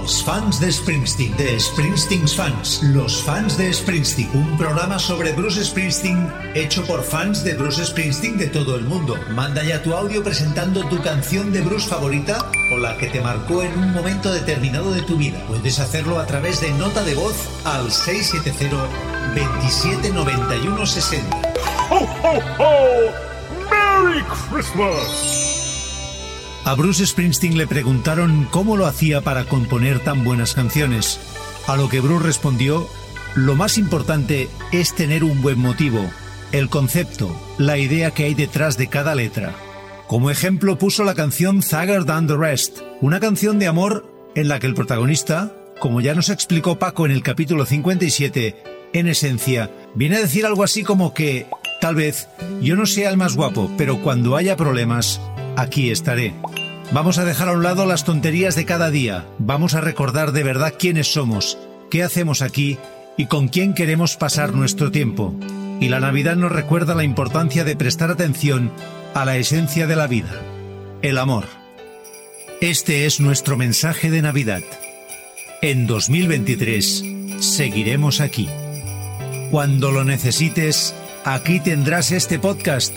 Los fans de Springsteen, de Springsteen's fans, los fans de Springsteen, un programa sobre Bruce Springsteen hecho por fans de Bruce Springsteen de todo el mundo. Manda ya tu audio presentando tu canción de Bruce favorita o la que te marcó en un momento determinado de tu vida. Puedes hacerlo a través de nota de voz al 670 27 91 60. ¡Ho, ho, ho! ¡Merry Christmas! A Bruce Springsteen le preguntaron cómo lo hacía para componer tan buenas canciones, a lo que Bruce respondió, lo más importante es tener un buen motivo, el concepto, la idea que hay detrás de cada letra. Como ejemplo puso la canción Thugger Than the Rest, una canción de amor en la que el protagonista, como ya nos explicó Paco en el capítulo 57, en esencia, viene a decir algo así como que, tal vez, yo no sea el más guapo, pero cuando haya problemas, aquí estaré. Vamos a dejar a un lado las tonterías de cada día, vamos a recordar de verdad quiénes somos, qué hacemos aquí y con quién queremos pasar nuestro tiempo. Y la Navidad nos recuerda la importancia de prestar atención a la esencia de la vida, el amor. Este es nuestro mensaje de Navidad. En 2023 seguiremos aquí. Cuando lo necesites, aquí tendrás este podcast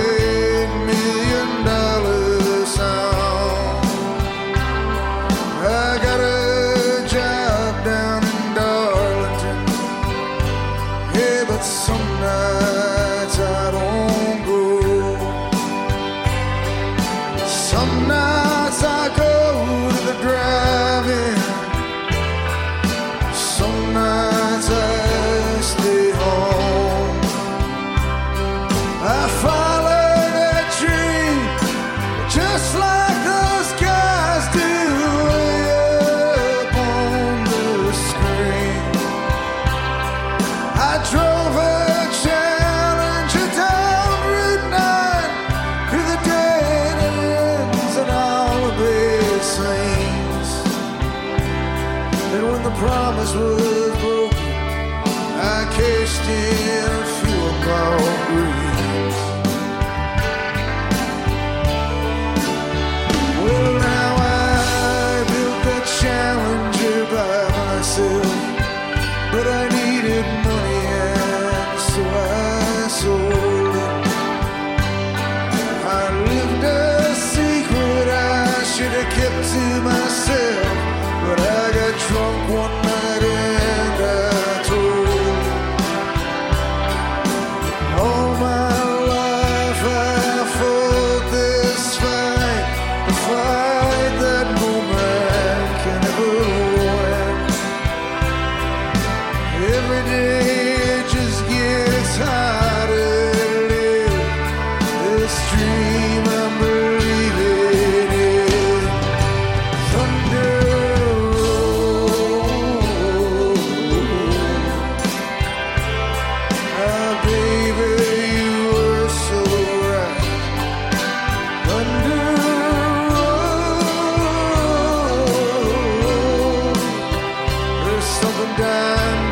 something dying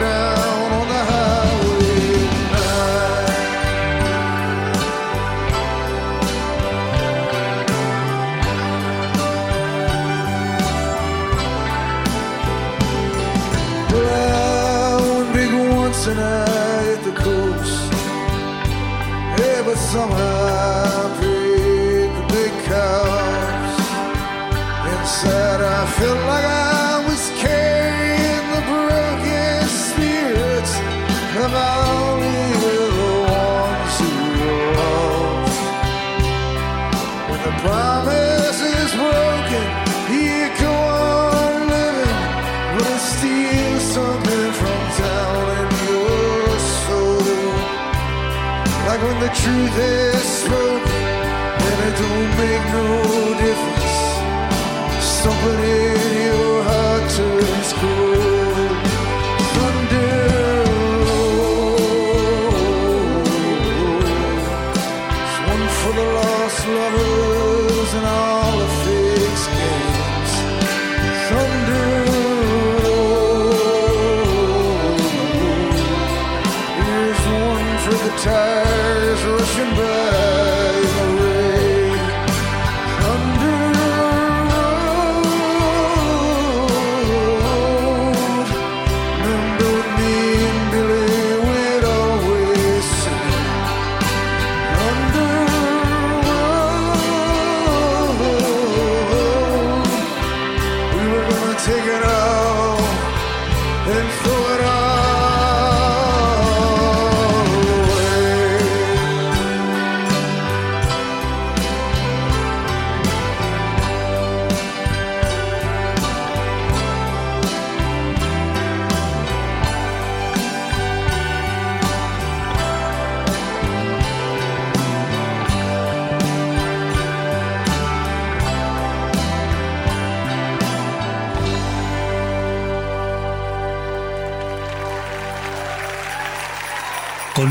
truth is spoken, then it don't make no difference. Something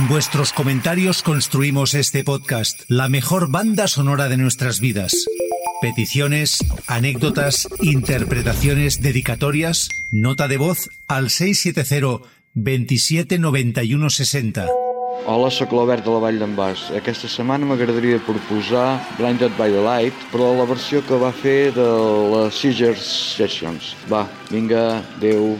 Vuestros comentarios construimos este podcast, la mejor banda sonora de nuestras vidas. Peticiones, anécdotas, interpretaciones, dedicatorias, nota de voz al 670 27 91 60. Hola, sóc l'Albert de la Vall d'en Bas. Aquesta setmana m'agradaria proposar Blinded by the Light, però la versió que va fer de les Scissors Sessions. Va, vinga, adeu.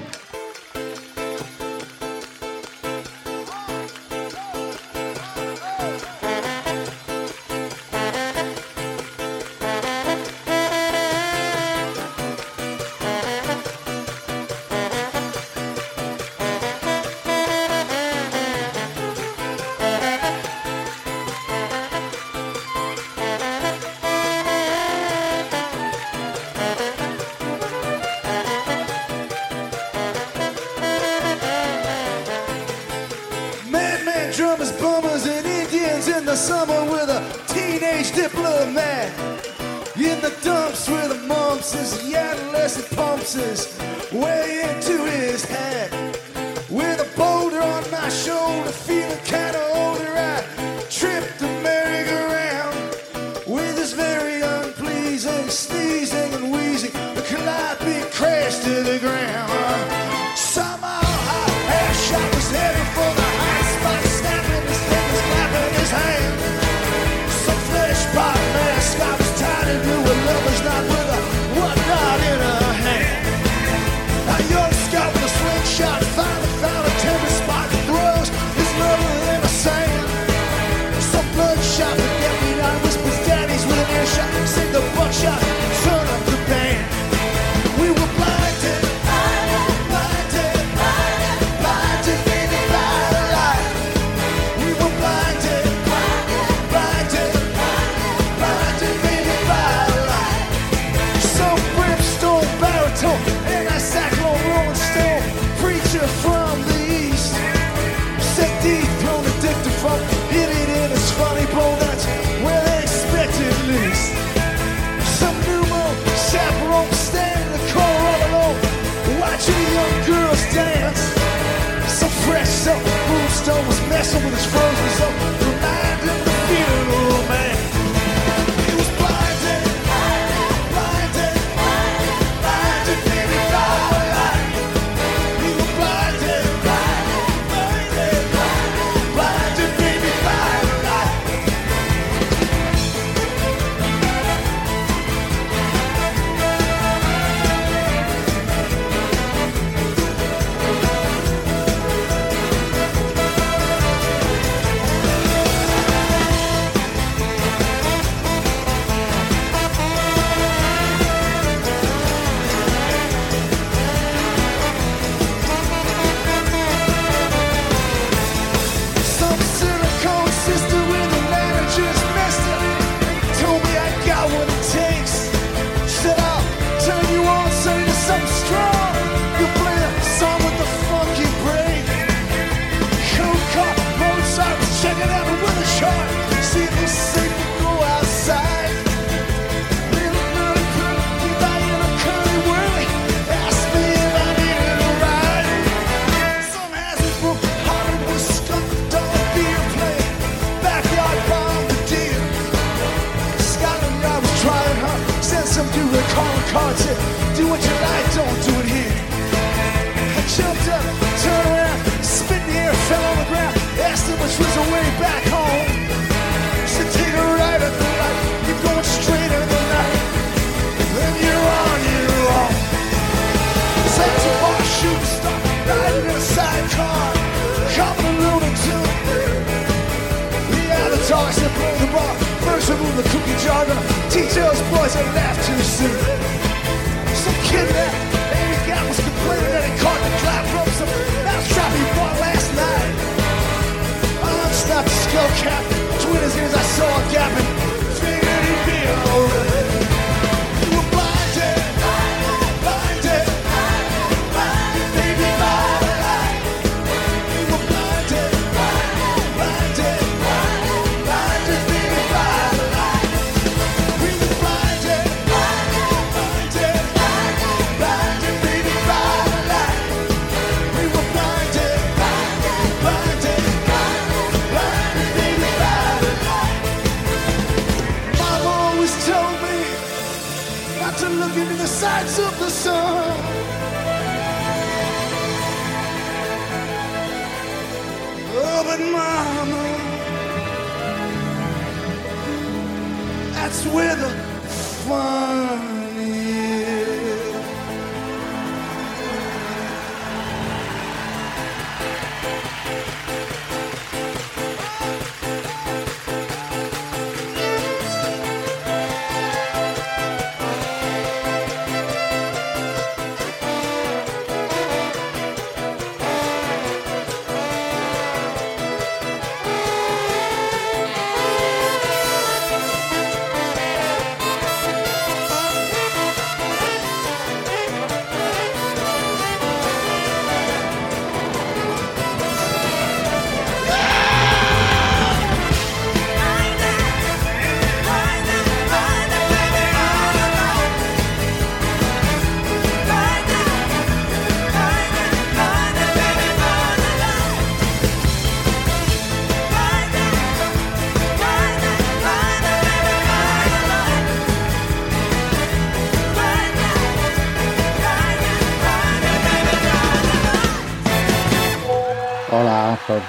himself. Moonstone was messing with his friends.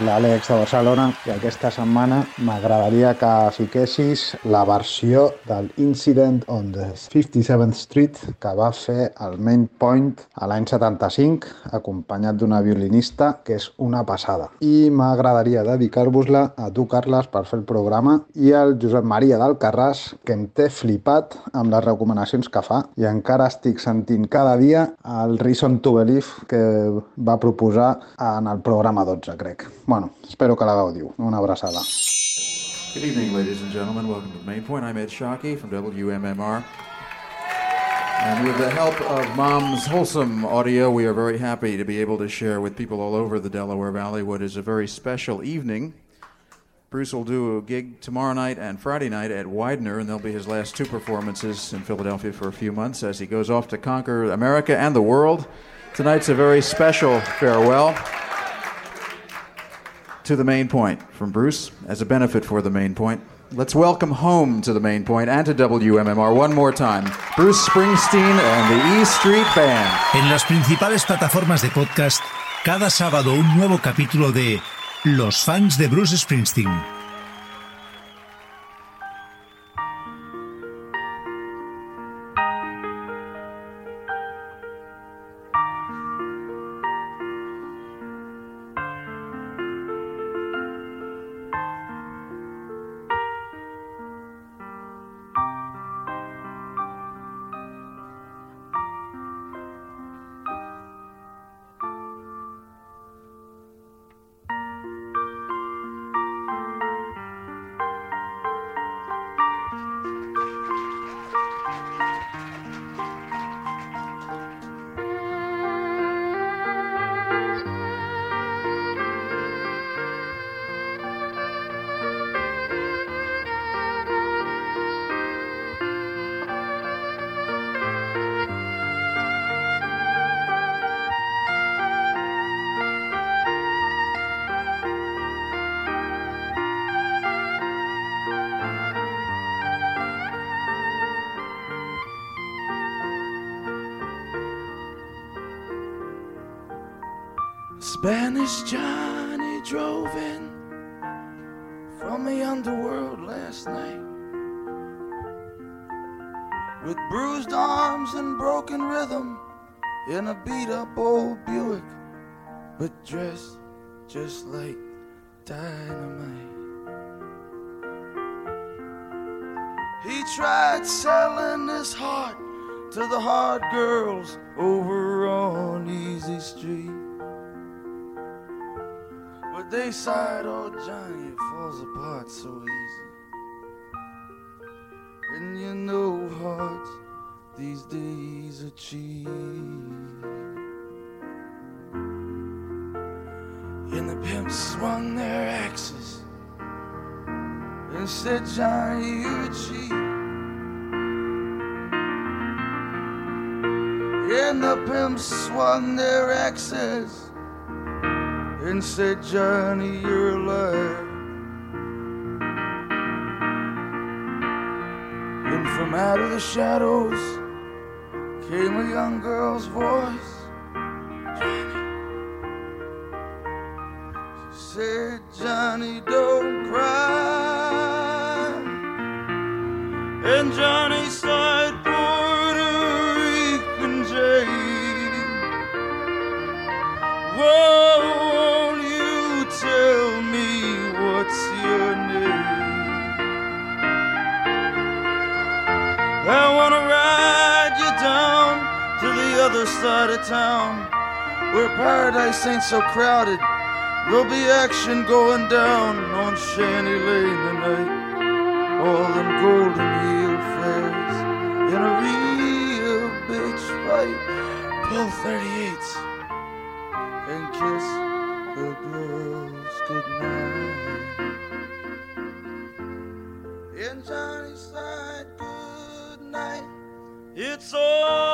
l'Àlex de Barcelona i aquesta setmana m'agradaria que fiquessis la versió del Incident on the 57th Street que va fer el Main Point a l'any 75 acompanyat d'una violinista que és una passada. I m'agradaria dedicar-vos-la a tu, Carles, per fer el programa i al Josep Maria d'Alcarràs que em té flipat amb les recomanacions que fa i encara estic sentint cada dia el Reason to Believe que va proposar en el programa 12, crec. Bueno, espero que la gaudiu. Una abraçada. Good evening, ladies and gentlemen. Welcome to Main Point. I'm Ed Shockey from WMMR. And with the help of Mom's Wholesome Audio, we are very happy to be able to share with people all over the Delaware Valley what is a very special evening. Bruce will do a gig tomorrow night and Friday night at Widener, and they'll be his last two performances in Philadelphia for a few months as he goes off to conquer America and the world. Tonight's a very special farewell to the main point from Bruce as a benefit for the main point. Let's welcome home to the main point and to WMMR one more time Bruce Springsteen and the E Street Band. En las principales plataformas de podcast, cada sábado un nuevo capítulo de Los fans de Bruce Springsteen. Swung their axes and said, Johnny, you're cheap. And the pimps swung their axes and said, Johnny, you're alive. And from out of the shadows came a young girl's voice. Said, Johnny, don't cry. And Johnny sighed, Puerto Rican Jane. Whoa, won't you tell me what's your name? I wanna ride you down to the other side of town where paradise ain't so crowded. There'll be action going down on Shanty Lane tonight. All them golden yield flares in a real bitch fight. Pull 38s and kiss the girls goodnight. And Johnny said good night. It's all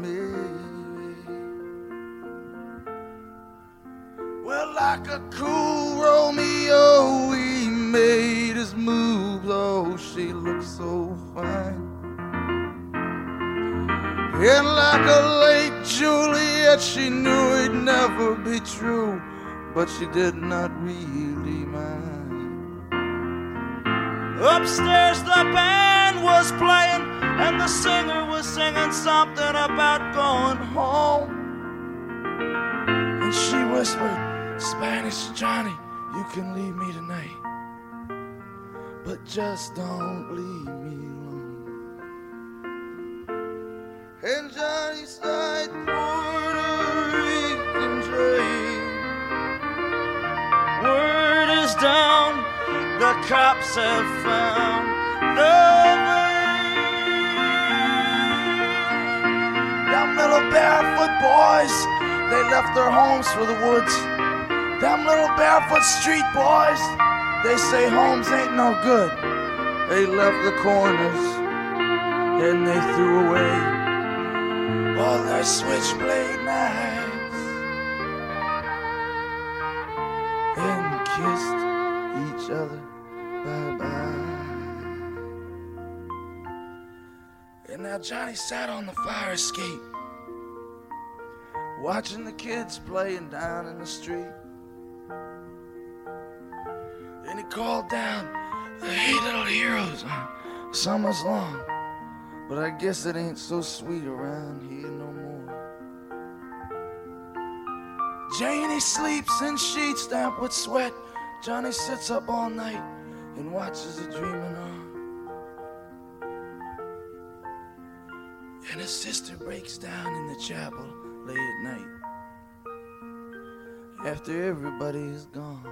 maybe. Well, like a cool Romeo, we made his moves. Oh, she looked so fine. And like a late Juliet, she knew it'd never be true, but she did not really mind. Upstairs, the band was playing, and the singer was singing something about going home. And she whispered, Spanish Johnny, you can leave me tonight, but just don't leave me alone. And Johnny sighed, the cops have found the vein. Them little barefoot boys, they left their homes for the woods. Them little barefoot street boys, they say homes ain't no good. They left the corners and they threw away all their switchblade knives Johnny sat on the fire escape, watching the kids playing down in the street. And he called down the Hey Little Heroes on Summer's Long. But I guess it ain't so sweet around here no more. Janie sleeps in sheets damp with sweat. Johnny sits up all night and watches her dreaming And his sister breaks down in the chapel late at night. After everybody is gone.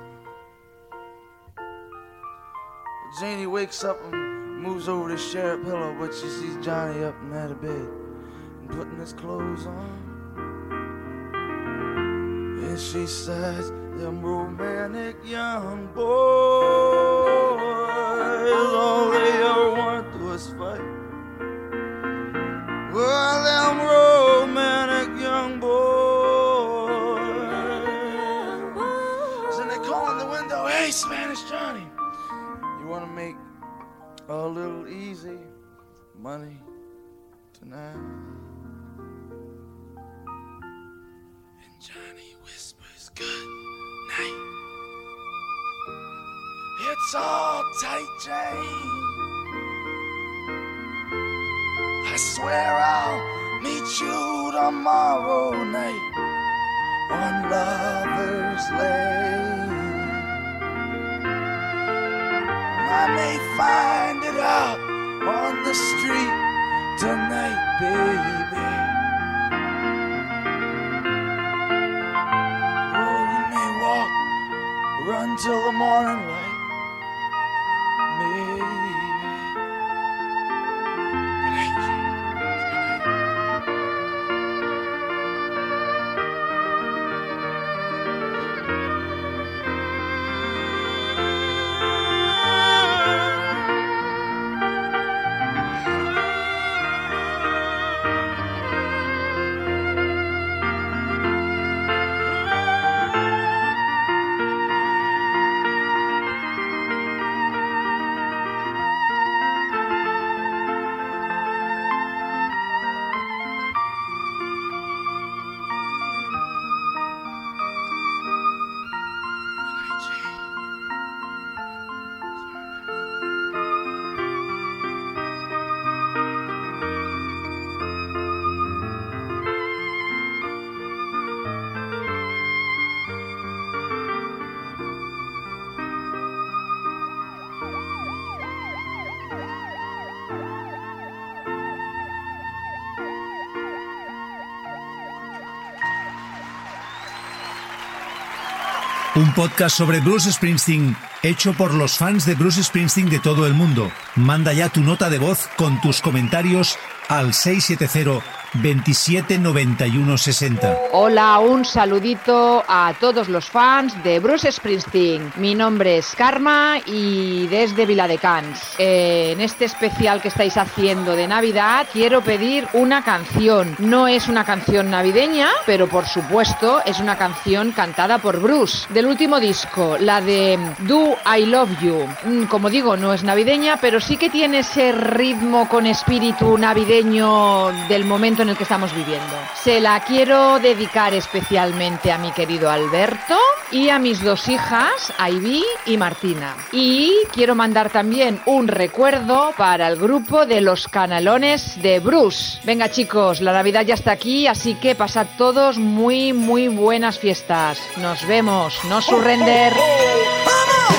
Janie wakes up and moves over to share a pillow, but she sees Johnny up and out of bed and putting his clothes on. And she says, them romantic young boys, all they ever want to is fight. Money tonight? And Johnny whispers, good night. It's all tight, Jane. I swear I'll meet you tomorrow night on Lover's Lane. I may find it out on the street tonight, baby. Or we may walk, run till the morning light. Un podcast sobre Bruce Springsteen hecho por los fans de Bruce Springsteen de todo el mundo. Manda ya tu nota de voz con tus comentarios al 670 27 91 60. Hola, un saludito a todos los fans de Bruce Springsteen. Mi nombre es Karma y desde Viladecans. En este especial que estáis haciendo de Navidad quiero pedir una canción. No es una canción navideña, pero por supuesto es una canción cantada por Bruce del último disco, la de Do I Love You. Mm, Como digo, no es navideña, pero sí que tiene ese ritmo con espíritu navideño del momento en el que estamos viviendo. Se la quiero dedicar especialmente a mi querido Alberto y a mis dos hijas, Ivy y Martina. Y quiero mandar también un recuerdo para el grupo de los canalones de Bruce. Venga chicos, la Navidad ya está aquí, así que pasad todos muy, muy buenas fiestas. Nos vemos, no surrender. Here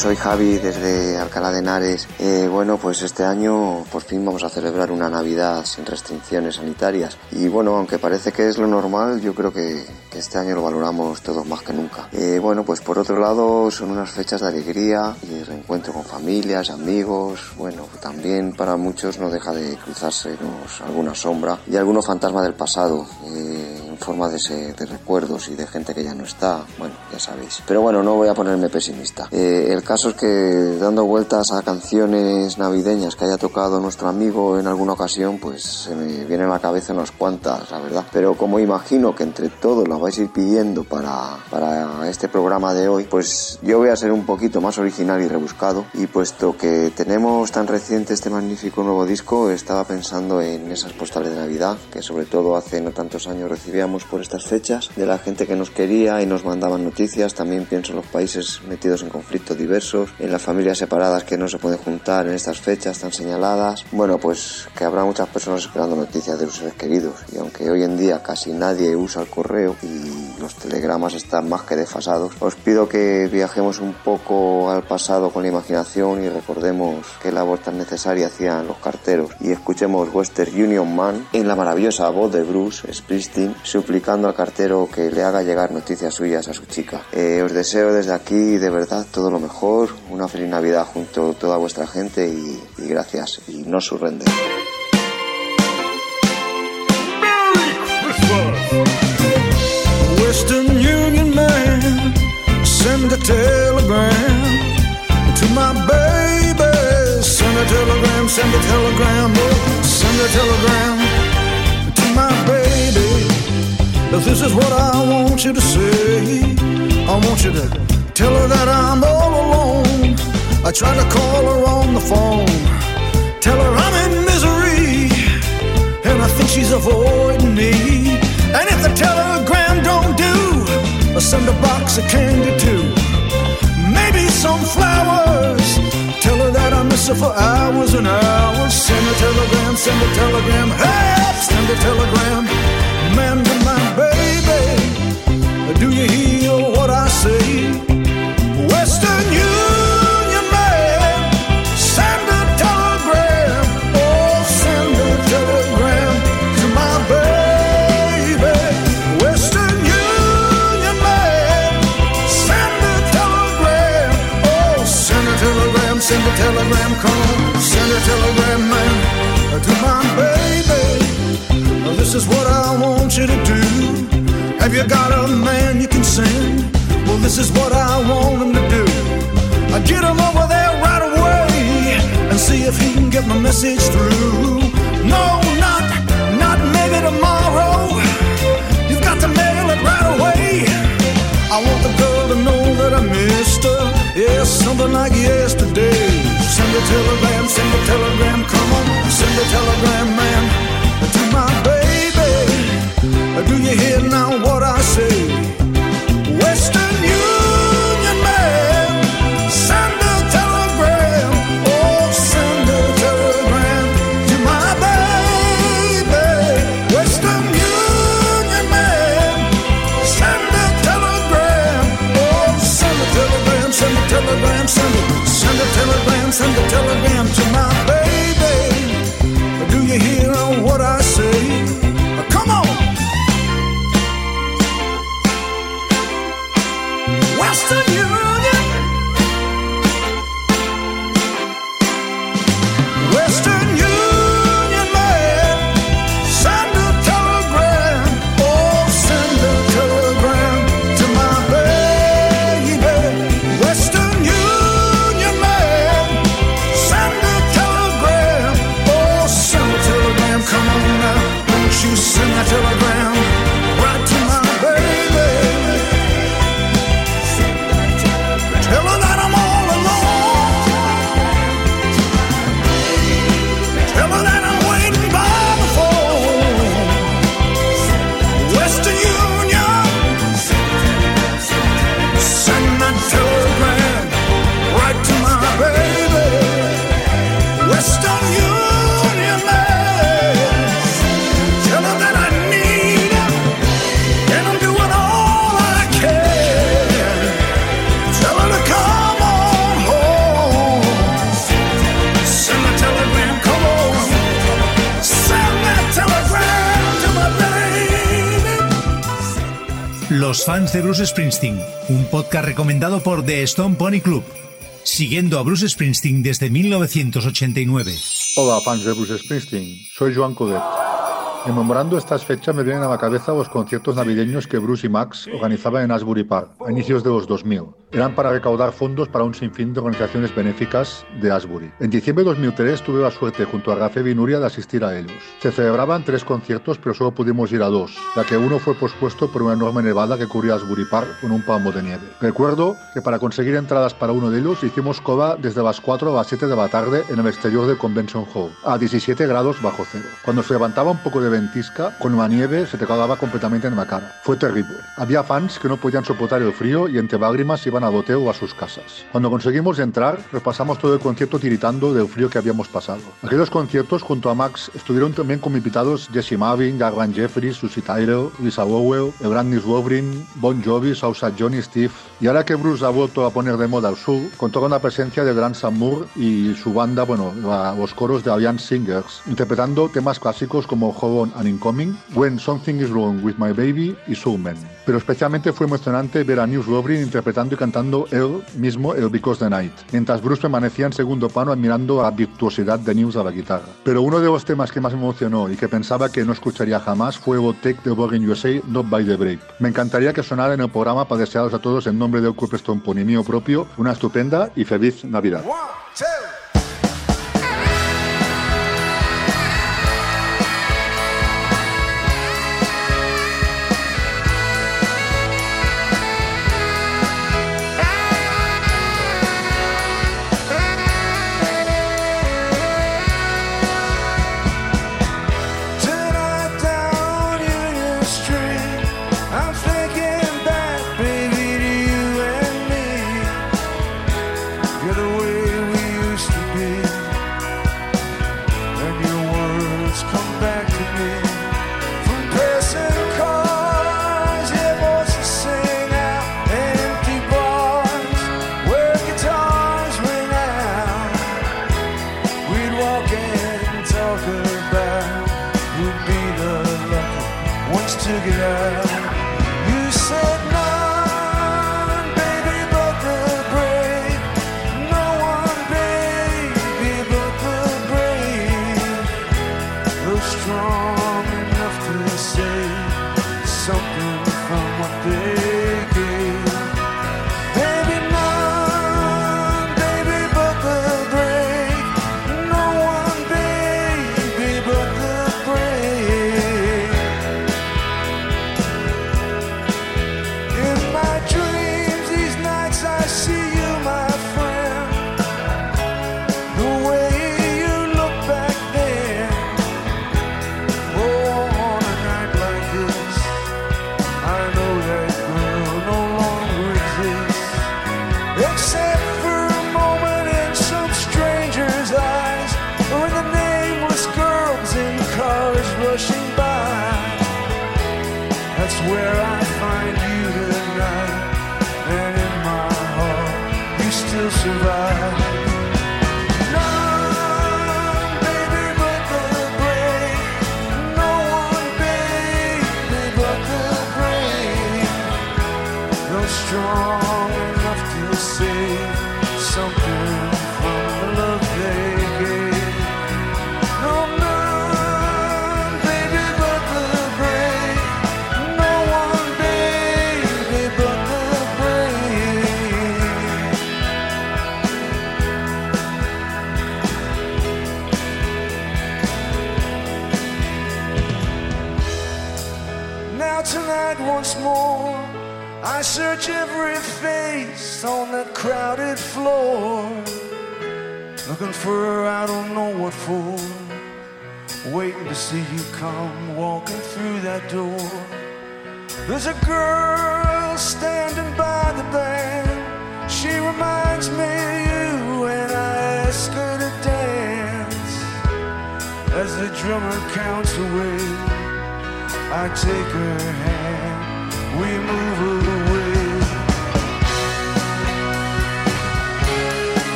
soy Javi desde Alcalá de Henares. Eh, bueno, pues este año por fin vamos a celebrar una Navidad sin restricciones sanitarias. Y bueno, aunque parece que es lo normal, yo creo que, este año lo valoramos todos más que nunca. Eh, bueno, pues por otro lado son unas fechas de alegría y reencuentro con familias, amigos. Bueno, también para muchos no deja de cruzársenos alguna sombra y algunos fantasma del pasado. eh, forma de, de recuerdos y de gente que ya no está, bueno, ya sabéis. Pero bueno, no voy a ponerme pesimista. Eh, el caso es que dando vueltas a canciones navideñas que haya tocado nuestro amigo en alguna ocasión, pues se me vienen a la cabeza unas cuantas, la verdad. Pero como imagino que entre todos las vais a ir pidiendo para, para este programa de hoy, pues yo voy a ser un poquito más original y rebuscado. Y puesto que tenemos tan reciente este magnífico nuevo disco, estaba pensando en esas postales de Navidad, que sobre todo hace no tantos años recibíamos por estas fechas, de la gente que nos quería y nos mandaban noticias. También pienso en los países metidos en conflictos diversos, en las familias separadas que no se pueden juntar en estas fechas tan señaladas. Bueno, pues que habrá muchas personas esperando noticias de sus seres queridos. Y aunque hoy en día casi nadie usa el correo y los telegramas están más que desfasados, os pido que viajemos un poco al pasado con la imaginación y recordemos qué labor tan necesaria hacían los carteros y escuchemos Western Union Man en la maravillosa voz de Bruce Springsteen suplicando al cartero que le haga llegar noticias suyas a su chica. Eh, os deseo desde aquí de verdad todo lo mejor, una feliz Navidad junto a toda vuestra gente y, y gracias y no surrender. Western Union man, send a telegram to my baby. Send a telegram, send a telegram, oh, send a telegram. This is what I want you to say. I want you to tell her that I'm all alone. I tried to call her on the phone, tell her I'm in misery, and I think she's avoiding me. And if the telegram don't do, I'll send a box of candy too. Maybe some flowers. Tell her that I miss her for hours and hours. Send a telegram, send a telegram. Hey, send a telegram. Man to my baby. Do you hear what I say? Western Union man. Send a telegram. Oh, send a telegram to my baby. Western Union man. Send a telegram. Oh, send a telegram, send a telegram, come. Send a telegram, man, to my baby. This is what I want you to do. Have you got a man you can send? Well, this is what I want him to do. I get him over there right away and see if he can get my message through. No, not, not maybe tomorrow. You've got to mail it right away. I want the girl to know that I missed her. Yeah, something like yesterday. Send a telegram, send a telegram, come on. Send a telegram, man. Uh, do you hear now what I say? Western Union man, send a telegram. Oh, send a telegram to my baby. Western Union man, send a telegram. Oh, send a telegram, send a telegram, send a, send a telegram, send a telegram to my baby. Uh, do you hear what I say? De Bruce Springsteen, un podcast recomendado por The Stone Pony Club, siguiendo a Bruce Springsteen desde 1989. Hola, fans de Bruce Springsteen. Soy Joan Codet. Rememorando estas fechas me vienen a la cabeza los conciertos navideños que Bruce y Max organizaban en Asbury Park a inicios de los 2000. Eran para recaudar fondos para un sinfín de organizaciones benéficas de Asbury. En diciembre de 2003 tuve la suerte junto a Rafael y Nuria de asistir a ellos. Se celebraban tres conciertos pero solo pudimos ir a dos, ya que uno fue pospuesto por una enorme nevada que cubría Asbury Park con un palmo de nieve. Recuerdo que para conseguir entradas para uno de ellos hicimos cola desde las 4 a las 7 de la tarde en el exterior del Convention Hall, a 17 grados bajo cero. Cuando se levantaba un poco de ventisca, con la nieve se te cagaba completamente en la cara. Fue terrible. Había fans que no podían soportar el frío y entre lágrimas iban a boteo a sus casas. Cuando conseguimos entrar, repasamos todo el concierto tiritando del frío que habíamos pasado. Aquellos conciertos junto a Max estuvieron también con invitados Jesse Marvin, Garland Jeffries, Susie Tyrell, Lisa Lowell, Brandis Wobrin, Bon Jovi, Sousa Johnny Steve. Y ahora que Bruce ha vuelto a poner de moda al sur, contó con la presencia de Grant Sam Moore y su banda, bueno, la- los coros de Alliance Singers, interpretando temas clásicos como Hold On and Incoming, When Something Is Wrong With My Baby y Soul Man. Pero especialmente fue emocionante ver a News Robrin interpretando y cantando él mismo el Because the Night, mientras Bruce permanecía en segundo plano admirando la virtuosidad de News a la guitarra. Pero uno de los temas que más me emocionó y que pensaba que no escucharía jamás fue el Take de Born USA, Not by the Brave. Me encantaría que sonara en el programa para desearos a todos en nombre del Club Stone Pony mío propio una estupenda y feliz Navidad.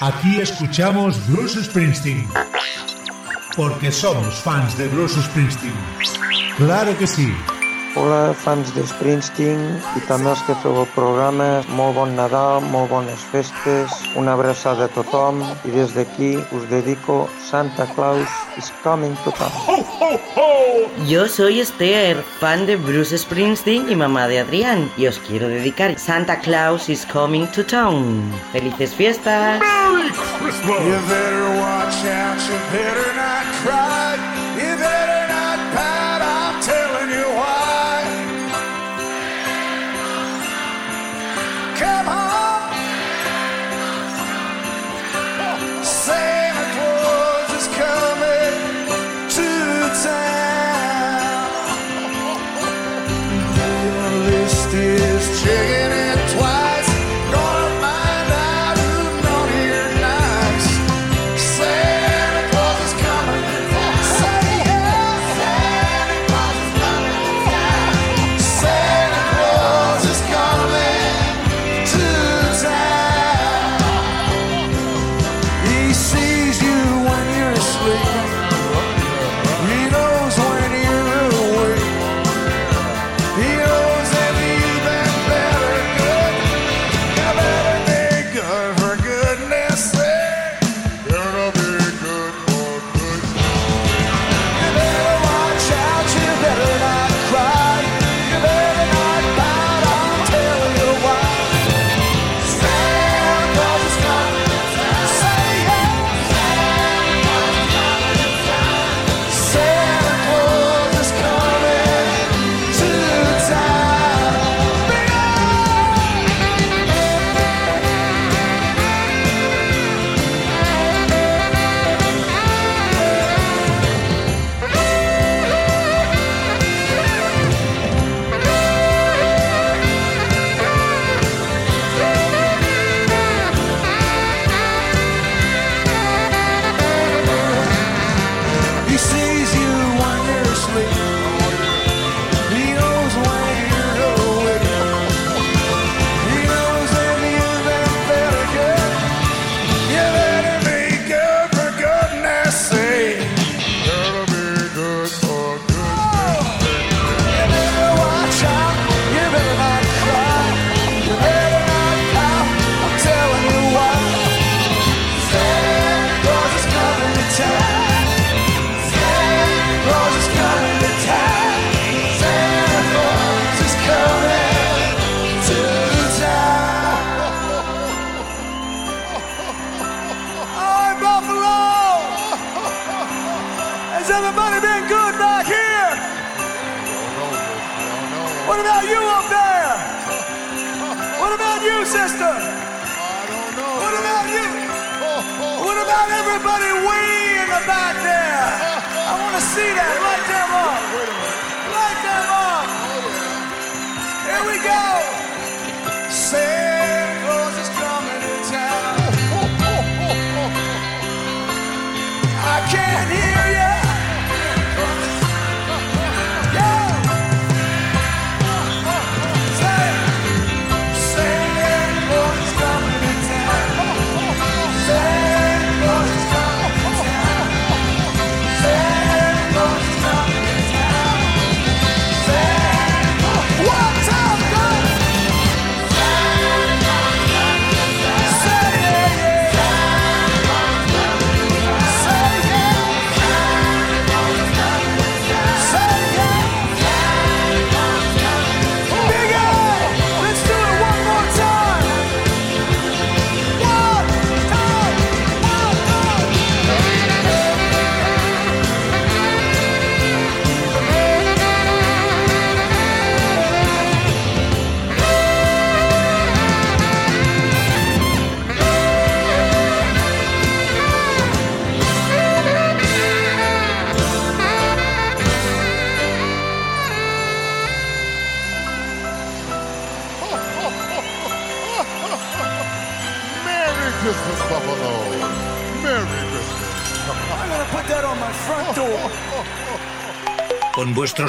Aquí escuchamos Bruce Springsteen. Porque somos fans de Bruce Springsteen. Claro que sí. Hola fans de Springsteen i també els que feu el programa, molt bon Nadal, festes, una abraçada a tothom i des d'aquí us dedico Santa Claus is coming to town. Yo soy Esther, fan de Bruce Springsteen y mamá de Adrián y os quiero dedicar Santa Claus is coming to town. ¡Felices fiestas! Merry Christmas! You better watch out, you better not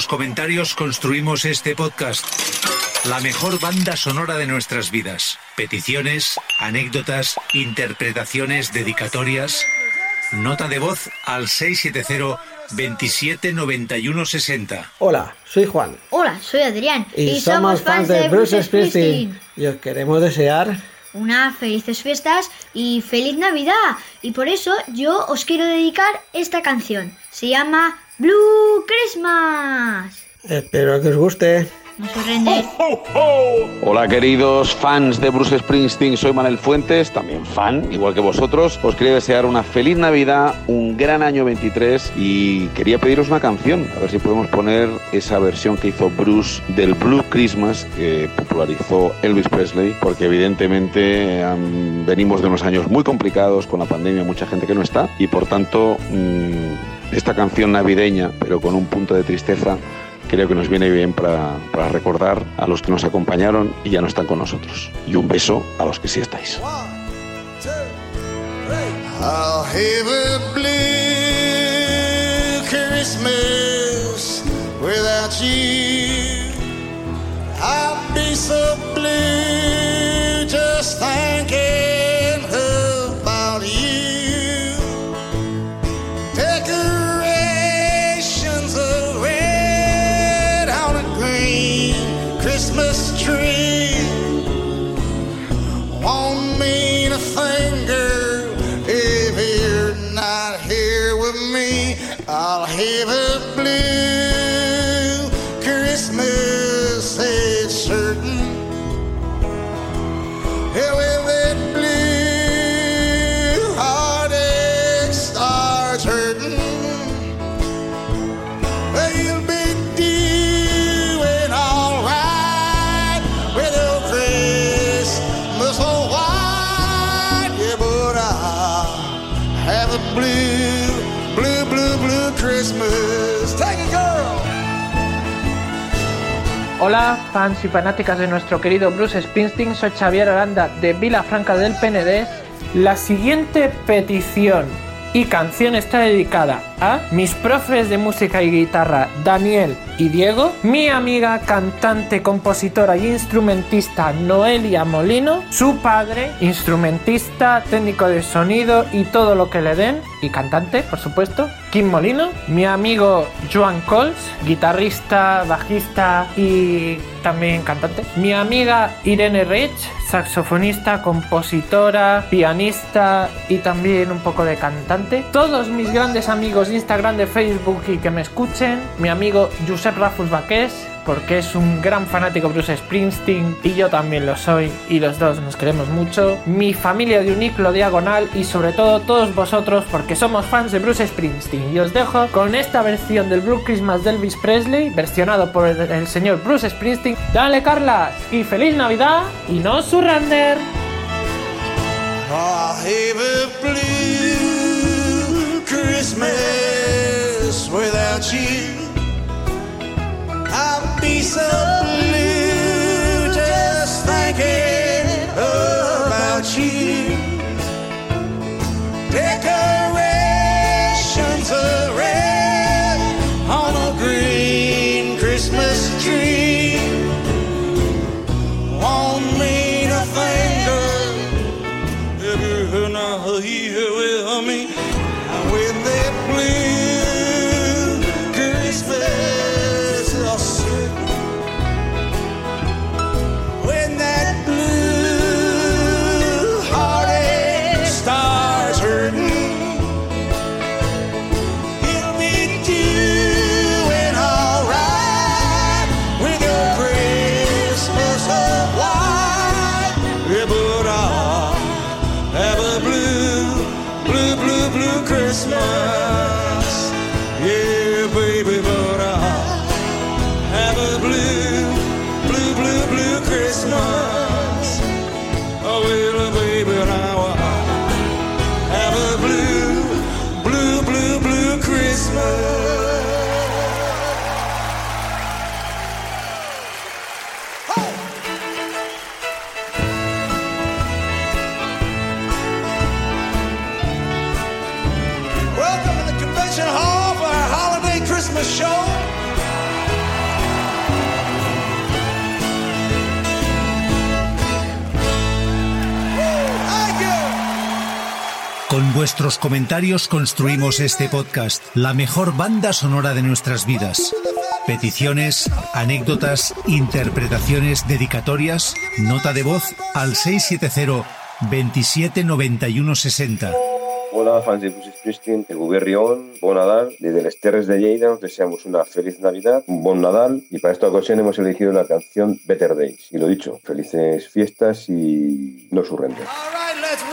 Comentarios construimos este podcast. La mejor banda sonora de nuestras vidas. Peticiones, anécdotas, interpretaciones, dedicatorias. Nota de voz al 670 27 91 60. Hola, soy Juan Hola, soy Adrián y, somos fans de Bruce Springsteen y os queremos desear Unas felices fiestas y feliz Navidad. Y por eso yo os quiero dedicar esta canción. Se llama Blue Christmas. Espero que os guste. No rende. Hola queridos fans de Bruce Springsteen, soy Manuel Fuentes, también fan, igual que vosotros. Os quería desear una feliz Navidad, un gran año 23 y quería pediros una canción, a ver si podemos poner esa versión que hizo Bruce del Blue Christmas que popularizó Elvis Presley, porque evidentemente venimos de unos años muy complicados con la pandemia, mucha gente que no está y por tanto mm, esta canción navideña, pero con un punto de tristeza, creo que nos viene bien para, recordar a los que nos acompañaron y ya no están con nosotros. Y un beso a los que sí estáis. Fans y fanáticas de nuestro querido Bruce Springsteen, soy Xavier Aranda de Vilafranca del PND. La siguiente petición y canción está dedicada a mis profes de música y guitarra Daniel y Diego, mi amiga cantante, compositora y instrumentista Noelia Molino, su padre, instrumentista, técnico de sonido y todo lo que le den, y cantante, por supuesto, Kim Molino, mi amigo Joan Coles, guitarrista, bajista y también cantante, mi amiga Irene Rich, saxofonista, compositora, pianista y también un poco de cantante, todos mis grandes amigos de Instagram, de Facebook y que me escuchen, mi amigo Josep Rafus Baqués, porque es un gran fanático Bruce Springsteen y yo también lo soy y los dos nos queremos mucho. Mi familia de Uniclo Diagonal y sobre todo todos vosotros porque somos fans de Bruce Springsteen. Y os dejo con esta versión del Blue Christmas de Elvis Presley, versionado por el, señor Bruce Springsteen. Dale Carla y feliz Navidad y no surrender. Christmas without you. I'll be so blue just thinking about you. Decorations Con vuestros comentarios construimos este podcast, la mejor banda sonora de nuestras vidas. Peticiones, anécdotas, interpretaciones, dedicatorias, nota de voz al 670 27 91 60. Hola, fans de Bruce Springsteen, de Guberrión, bon Nadal. Desde las Terres de Lleida os deseamos una feliz Navidad, un bon Nadal y para esta ocasión hemos elegido la canción Better Days. Y lo dicho, felices fiestas y no surrender. All right, let's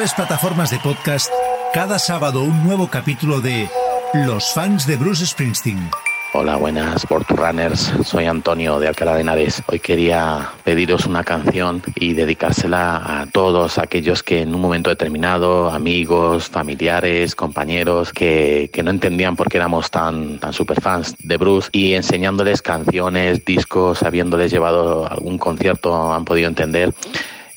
principales plataformas de podcast, cada sábado un nuevo capítulo de Los fans de Bruce Springsteen. Hola, buenas, Runners. Soy Antonio de Alcalá de Henares. Hoy quería pediros una canción y dedicársela a todos aquellos que en un momento determinado, amigos, familiares, compañeros, que, que no entendían por qué éramos tan, tan super fans de Bruce y enseñándoles canciones, discos, habiéndoles llevado algún concierto, han podido entender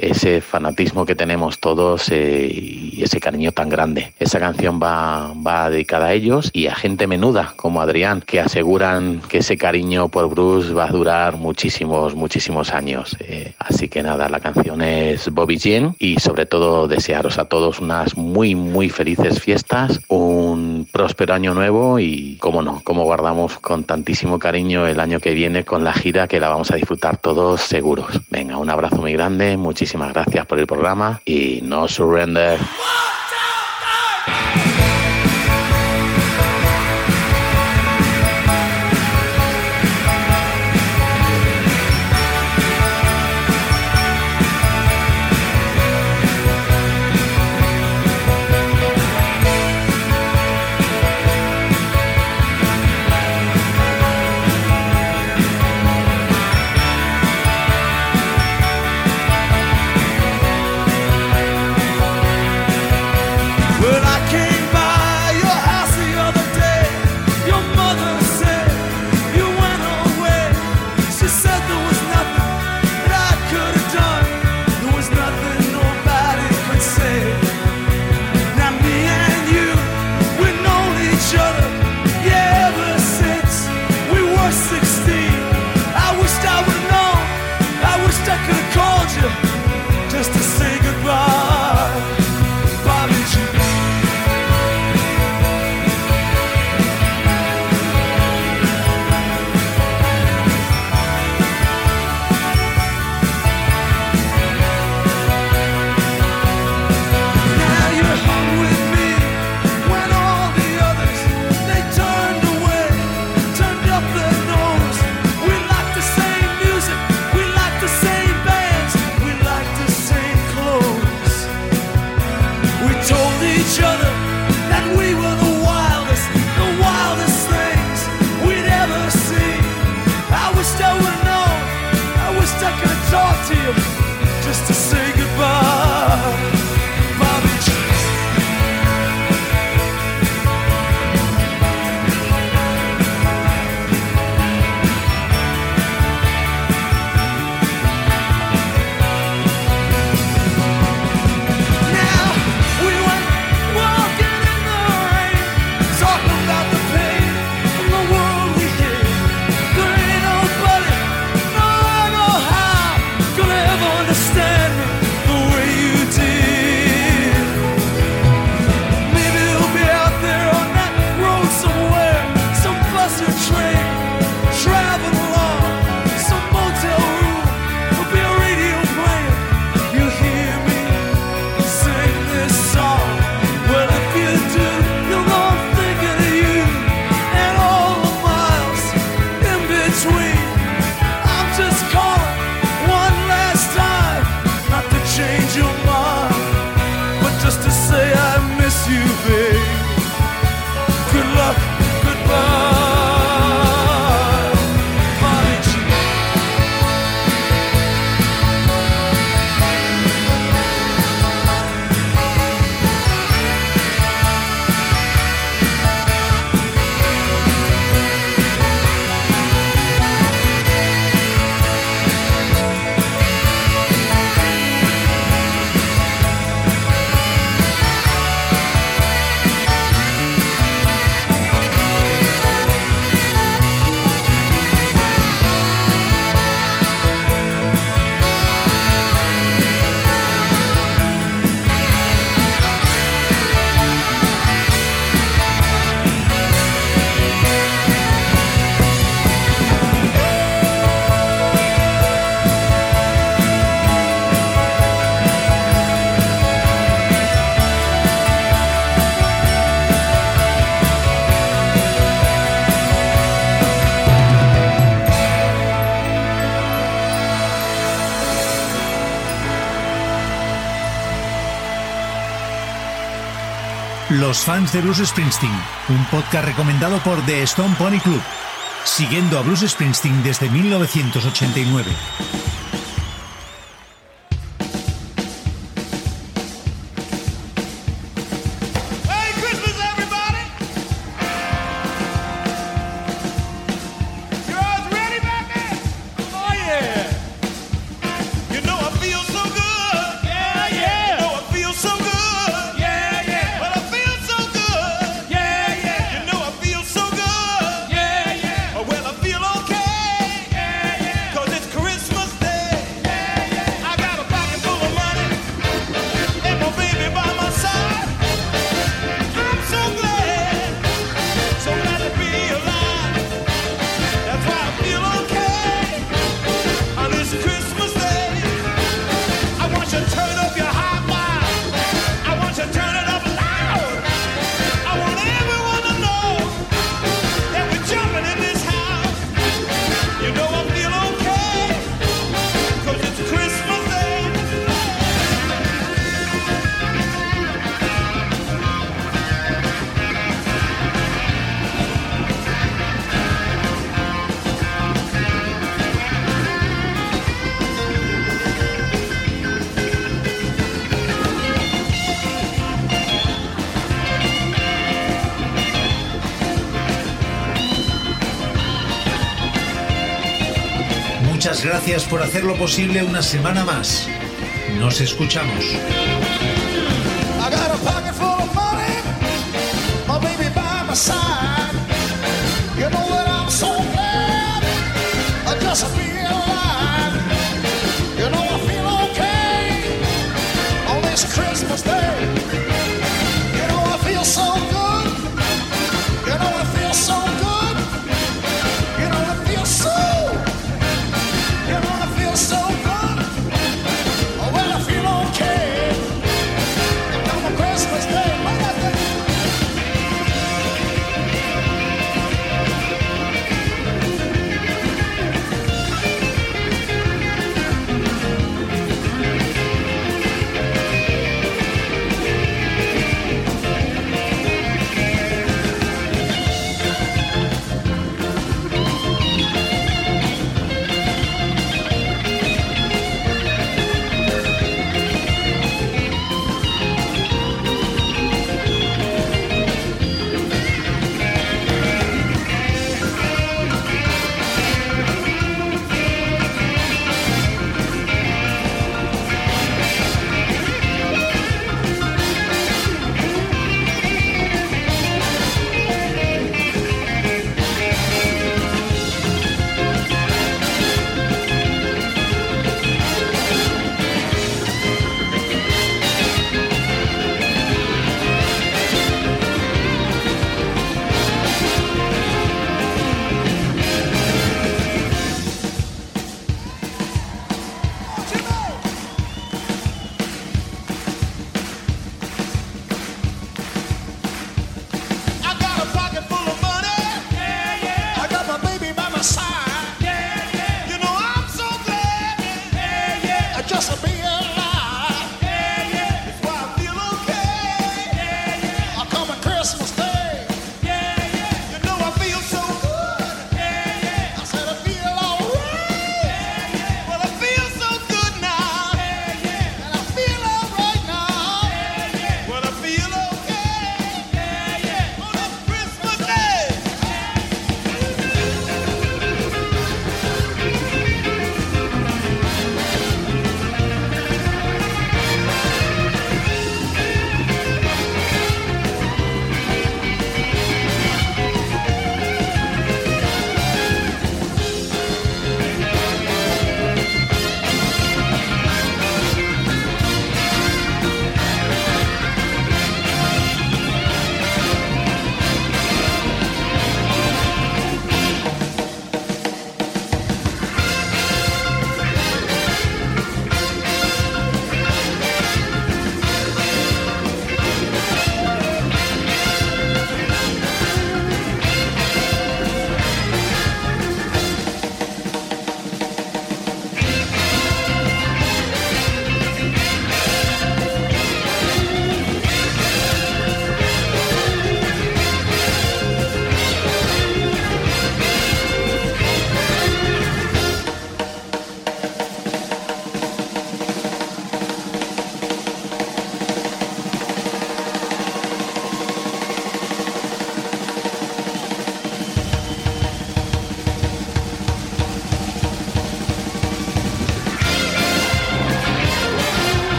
ese fanatismo que tenemos todos eh, y ese cariño tan grande. Esa canción va, va dedicada a ellos y a gente menuda como Adrián, que aseguran que ese cariño por Bruce va a durar muchísimos, muchísimos años. Eh, así que nada, la canción es Bobby Jean y sobre todo desearos a todos unas muy, muy felices fiestas, próspero año nuevo y, como no, como guardamos con tantísimo cariño el año que viene con la gira que la vamos a disfrutar todos seguros. Venga, un abrazo muy grande, muchísimas gracias por el programa y no surrender. Fans de Bruce Springsteen, un podcast recomendado por The Stone Pony Club, siguiendo a Bruce Springsteen desde 1989. Gracias por hacerlo posible una semana más. Nos escuchamos.